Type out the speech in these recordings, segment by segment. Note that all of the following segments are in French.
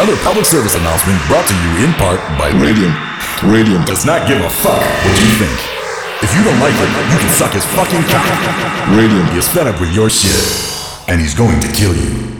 Another public service announcement brought to you in part by Radium. Radium. Does not give a fuck what you think. If you don't like it, you can suck his fucking cock. Radium. Is fed up with your shit, and he's going to kill you.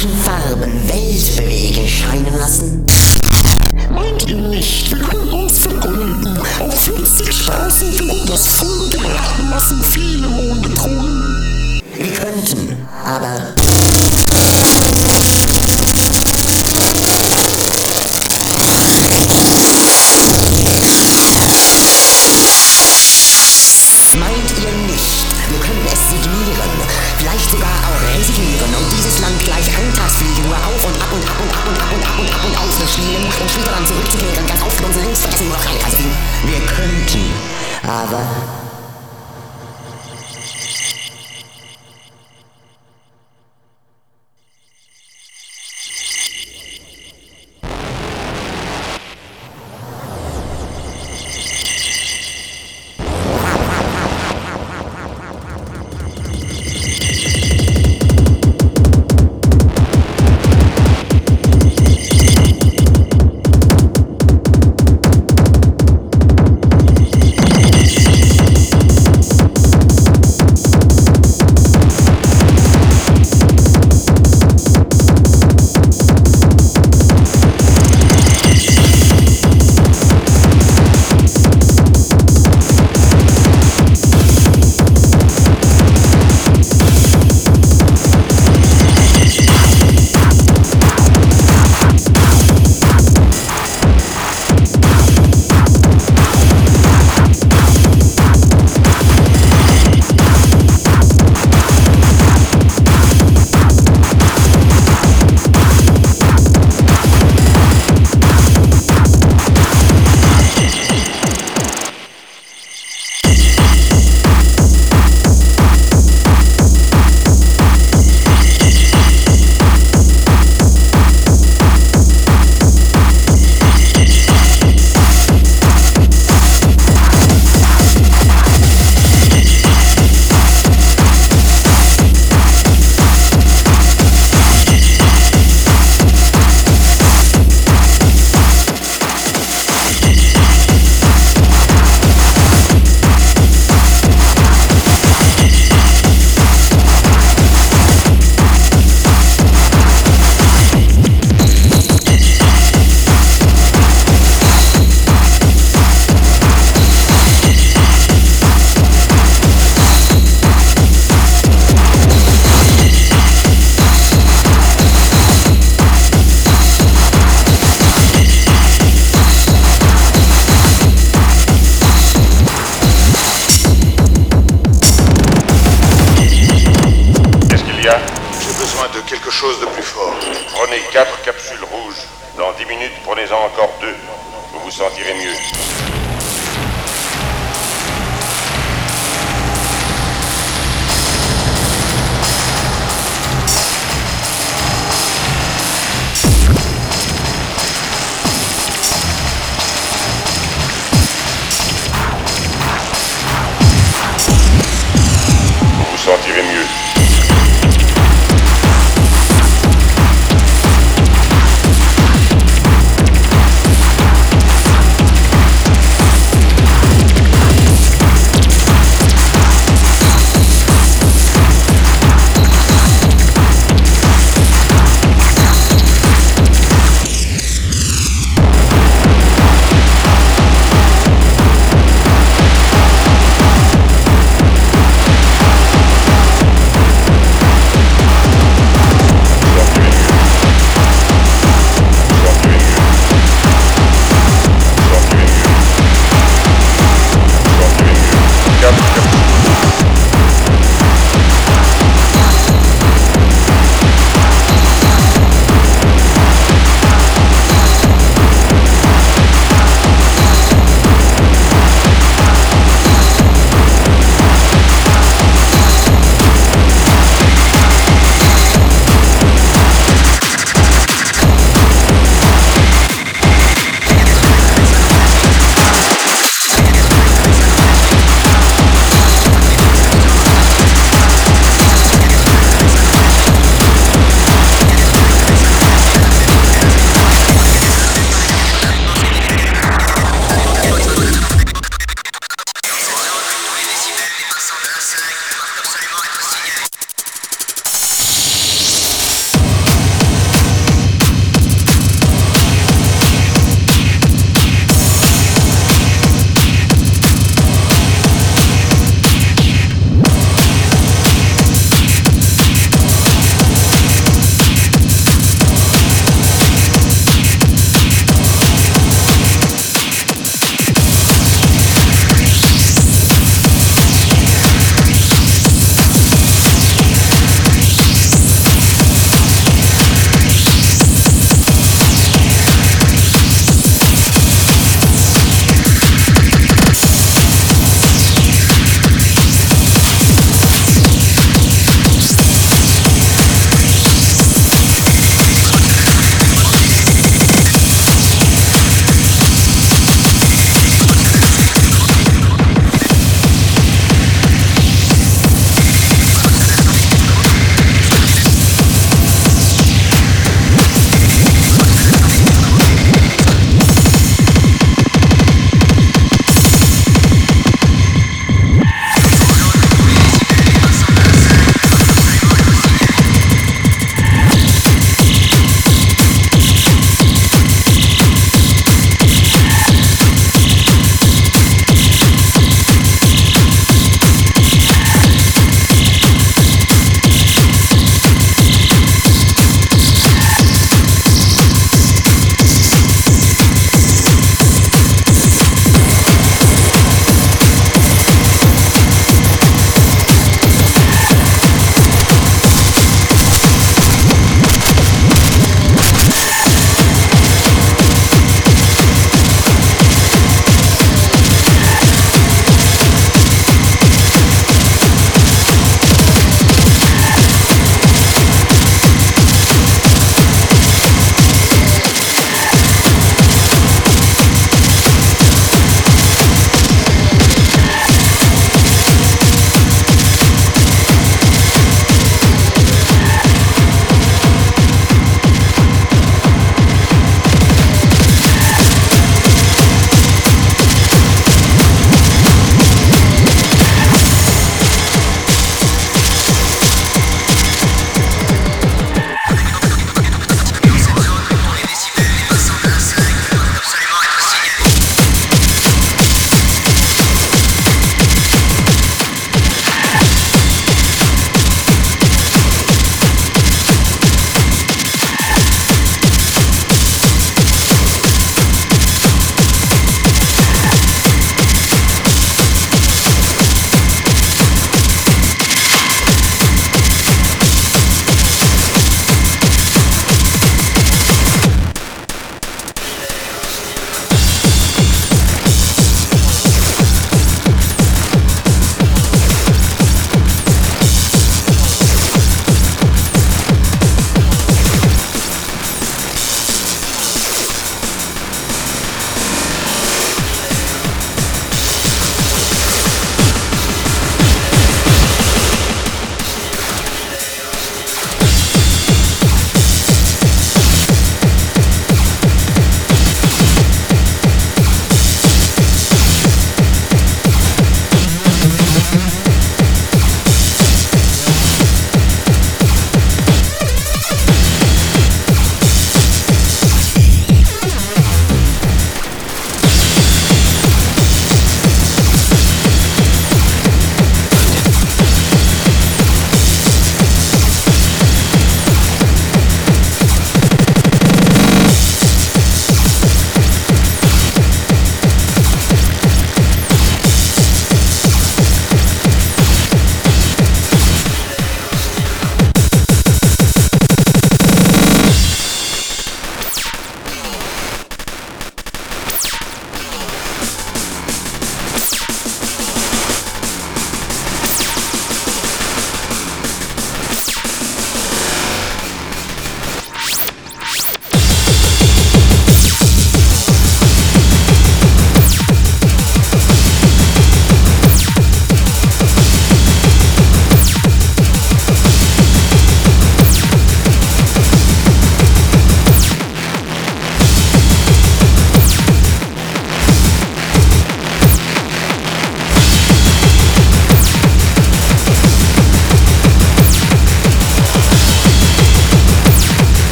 komischen Farben weltbewegend scheinen lassen? Meint ihr nicht, wir können uns vergolden? Auf Flüssigstraßen über das vollgebrachten Massen viele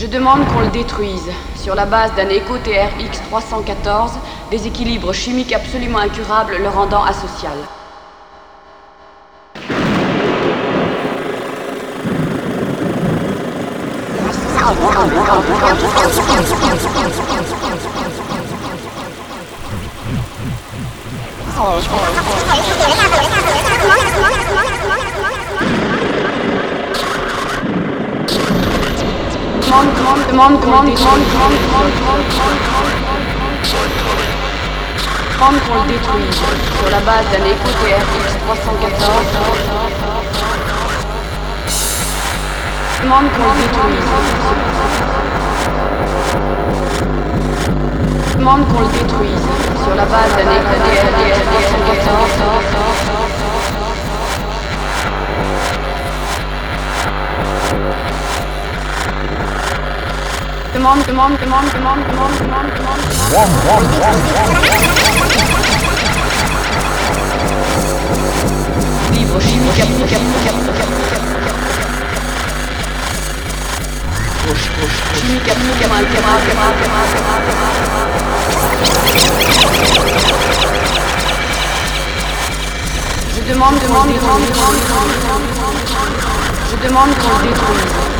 Je demande qu'on le détruise. Sur la base d'un écho TRX 314, déséquilibre chimique absolument incurable le rendant asocial. Prendre pour le détruire sur la base d'un écho TRX 314. Demande qu'on le détruise. Demande qu'on le détruise sur la base d'un écho TRX 314. demande, demande, demande, demande, demande, demande, demande. Livre chimique, chimique, chimique, chimique, Je demande, demande, demande, demande, demande, demande, je demande qu'on détruise.